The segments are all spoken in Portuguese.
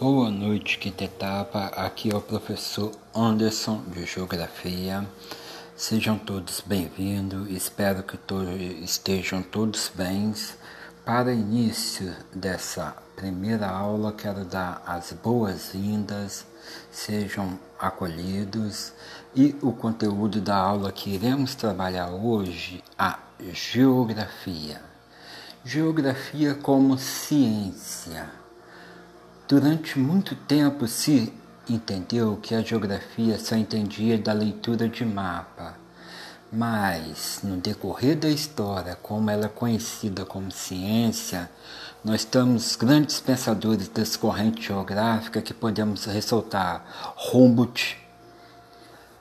Boa noite, quinta etapa. Aqui é o professor Anderson de Geografia. Sejam todos bem-vindos. Espero que todos estejam todos bem. Para início dessa primeira aula, quero dar as boas-vindas. Sejam acolhidos. E o conteúdo da aula que iremos trabalhar hoje, a geografia. Geografia como ciência Durante muito tempo se entendeu que a geografia só entendia da leitura de mapa, mas no decorrer da história, como ela é conhecida como ciência, nós temos grandes pensadores das correntes geográficas que podemos ressaltar Humboldt,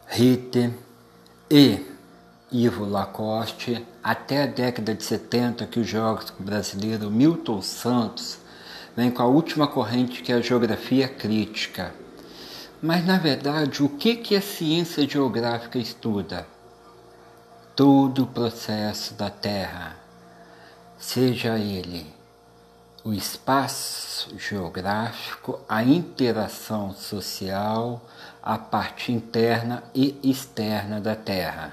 Ritter e Ivo Lacoste, até a década de 70 que o geógrafo brasileiro Milton Santos vem com a última corrente que é a geografia crítica. Mas na verdade, o que, que a ciência geográfica estuda? Todo o processo da Terra, seja ele o espaço geográfico, a interação social, a parte interna e externa da Terra.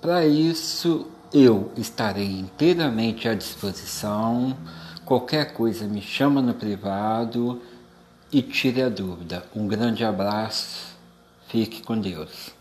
Para isso, eu estarei inteiramente à disposição Qualquer coisa me chama no privado e tire a dúvida. Um grande abraço, fique com Deus.